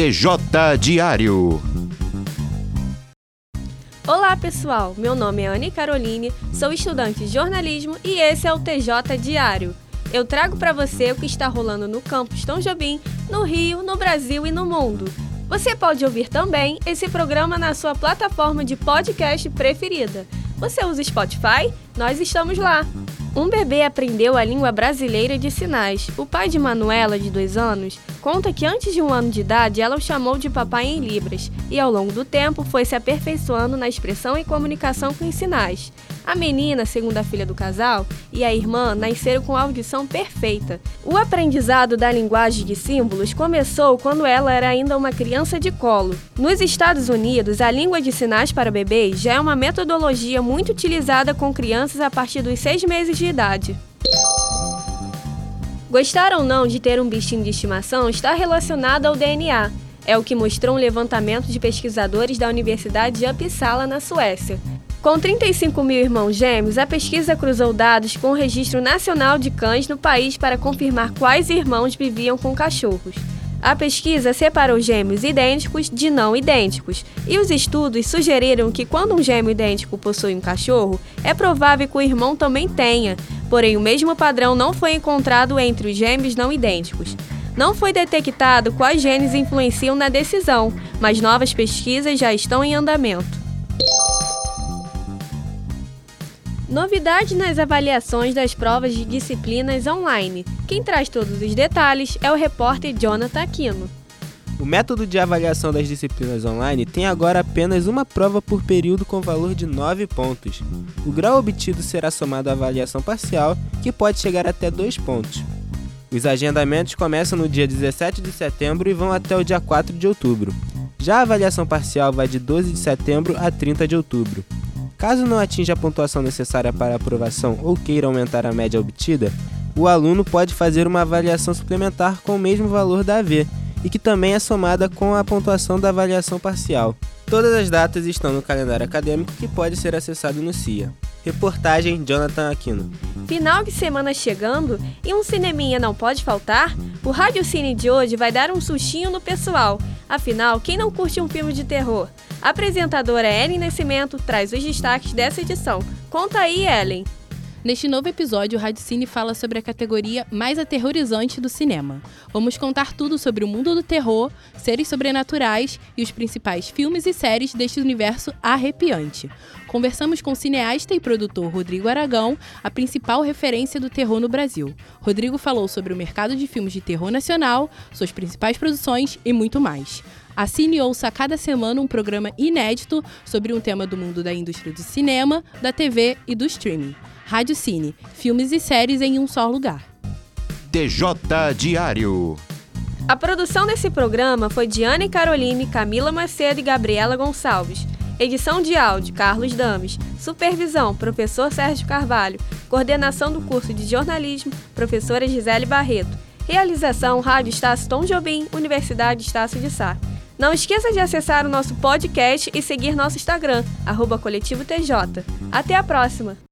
TJ Diário. Olá pessoal, meu nome é Anne Caroline, sou estudante de jornalismo e esse é o TJ Diário. Eu trago para você o que está rolando no campus Tom Jobim, no Rio, no Brasil e no mundo. Você pode ouvir também esse programa na sua plataforma de podcast preferida. Você usa Spotify? Nós estamos lá. Um bebê aprendeu a língua brasileira de sinais. O pai de Manuela, de dois anos, conta que antes de um ano de idade ela o chamou de papai em Libras e, ao longo do tempo, foi se aperfeiçoando na expressão e comunicação com os sinais. A menina, segundo a filha do casal, e a irmã nasceram com audição perfeita. O aprendizado da linguagem de símbolos começou quando ela era ainda uma criança de colo. Nos Estados Unidos, a língua de sinais para bebês já é uma metodologia muito utilizada com crianças a partir dos seis meses de idade. Gostar ou não de ter um bichinho de estimação está relacionado ao DNA. É o que mostrou um levantamento de pesquisadores da Universidade de Uppsala, na Suécia. Com 35 mil irmãos gêmeos, a pesquisa cruzou dados com o Registro Nacional de Cães no país para confirmar quais irmãos viviam com cachorros. A pesquisa separou gêmeos idênticos de não idênticos, e os estudos sugeriram que quando um gêmeo idêntico possui um cachorro, é provável que o irmão também tenha, porém o mesmo padrão não foi encontrado entre os gêmeos não idênticos. Não foi detectado quais genes influenciam na decisão, mas novas pesquisas já estão em andamento. Novidade nas avaliações das provas de disciplinas online. Quem traz todos os detalhes é o repórter Jonathan Aquino. O método de avaliação das disciplinas online tem agora apenas uma prova por período com valor de 9 pontos. O grau obtido será somado à avaliação parcial, que pode chegar até 2 pontos. Os agendamentos começam no dia 17 de setembro e vão até o dia 4 de outubro. Já a avaliação parcial vai de 12 de setembro a 30 de outubro. Caso não atinja a pontuação necessária para aprovação ou queira aumentar a média obtida, o aluno pode fazer uma avaliação suplementar com o mesmo valor da AV e que também é somada com a pontuação da avaliação parcial. Todas as datas estão no calendário acadêmico que pode ser acessado no CIA. Reportagem Jonathan Aquino. Final de semana chegando e um cineminha não pode faltar? O Rádio Cine de hoje vai dar um sustinho no pessoal. Afinal, quem não curte um filme de terror? A apresentadora Ellen Nascimento traz os destaques dessa edição. Conta aí, Ellen. Neste novo episódio, o Rádio Cine fala sobre a categoria mais aterrorizante do cinema. Vamos contar tudo sobre o mundo do terror, seres sobrenaturais e os principais filmes e séries deste universo arrepiante. Conversamos com o cineasta e produtor Rodrigo Aragão, a principal referência do terror no Brasil. Rodrigo falou sobre o mercado de filmes de terror nacional, suas principais produções e muito mais. Assine e ouça a cada semana um programa inédito sobre um tema do mundo da indústria do cinema, da TV e do streaming. Rádio Cine, filmes e séries em um só lugar. TJ Diário. A produção desse programa foi de Anne Caroline, Camila Macedo e Gabriela Gonçalves. Edição de áudio, Carlos Dames. Supervisão, professor Sérgio Carvalho. Coordenação do curso de jornalismo, professora Gisele Barreto. Realização, Rádio Estácio Tom Jobim, Universidade Estácio de Sá. Não esqueça de acessar o nosso podcast e seguir nosso Instagram, arroba Coletivo TJ. Até a próxima!